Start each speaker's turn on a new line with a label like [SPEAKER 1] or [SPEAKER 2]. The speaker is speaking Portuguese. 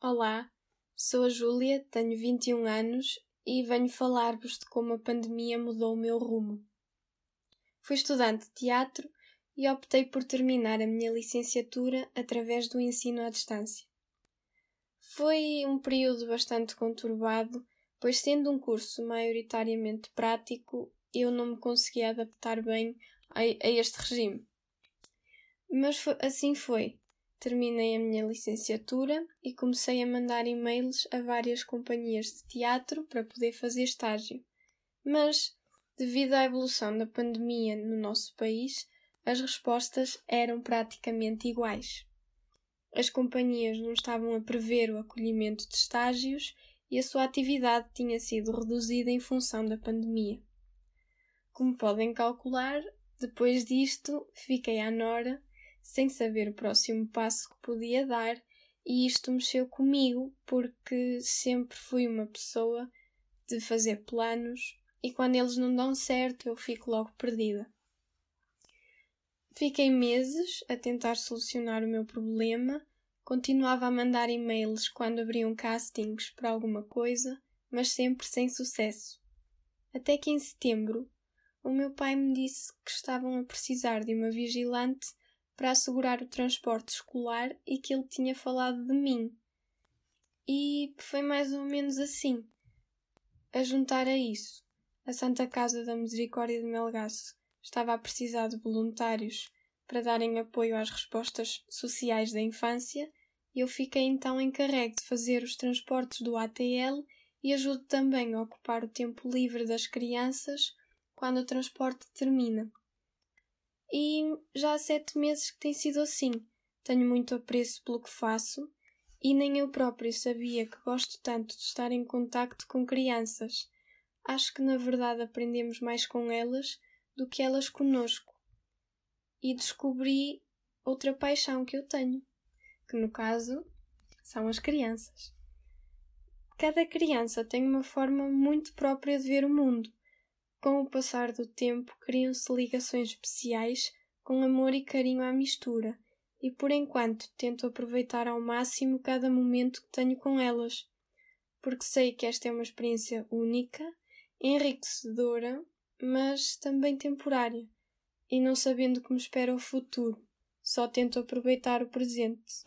[SPEAKER 1] Olá, sou a Júlia, tenho 21 anos e venho falar-vos de como a pandemia mudou o meu rumo. Fui estudante de teatro e optei por terminar a minha licenciatura através do ensino à distância. Foi um período bastante conturbado, pois, sendo um curso maioritariamente prático, eu não me conseguia adaptar bem a, a este regime. Mas foi, assim foi terminei a minha licenciatura e comecei a mandar e-mails a várias companhias de teatro para poder fazer estágio. Mas, devido à evolução da pandemia no nosso país, as respostas eram praticamente iguais. As companhias não estavam a prever o acolhimento de estágios e a sua atividade tinha sido reduzida em função da pandemia. Como podem calcular, depois disto fiquei à Nora sem saber o próximo passo que podia dar, e isto mexeu comigo porque sempre fui uma pessoa de fazer planos e quando eles não dão certo eu fico logo perdida. Fiquei meses a tentar solucionar o meu problema, continuava a mandar e-mails quando abriam castings para alguma coisa, mas sempre sem sucesso. Até que em setembro o meu pai me disse que estavam a precisar de uma vigilante para assegurar o transporte escolar e que ele tinha falado de mim. E foi mais ou menos assim. A juntar a isso, a Santa Casa da Misericórdia de Melgaço estava a precisar de voluntários para darem apoio às respostas sociais da infância e eu fiquei então encarregue de fazer os transportes do ATL e ajudo também a ocupar o tempo livre das crianças quando o transporte termina. E já há sete meses que tem sido assim. Tenho muito apreço pelo que faço e nem eu próprio sabia que gosto tanto de estar em contacto com crianças. Acho que na verdade aprendemos mais com elas do que elas conosco. E descobri outra paixão que eu tenho, que no caso são as crianças. Cada criança tem uma forma muito própria de ver o mundo com o passar do tempo, criam-se ligações especiais com amor e carinho à mistura, e por enquanto tento aproveitar ao máximo cada momento que tenho com elas, porque sei que esta é uma experiência única, enriquecedora, mas também temporária, e não sabendo me espera o futuro, só tento aproveitar o presente.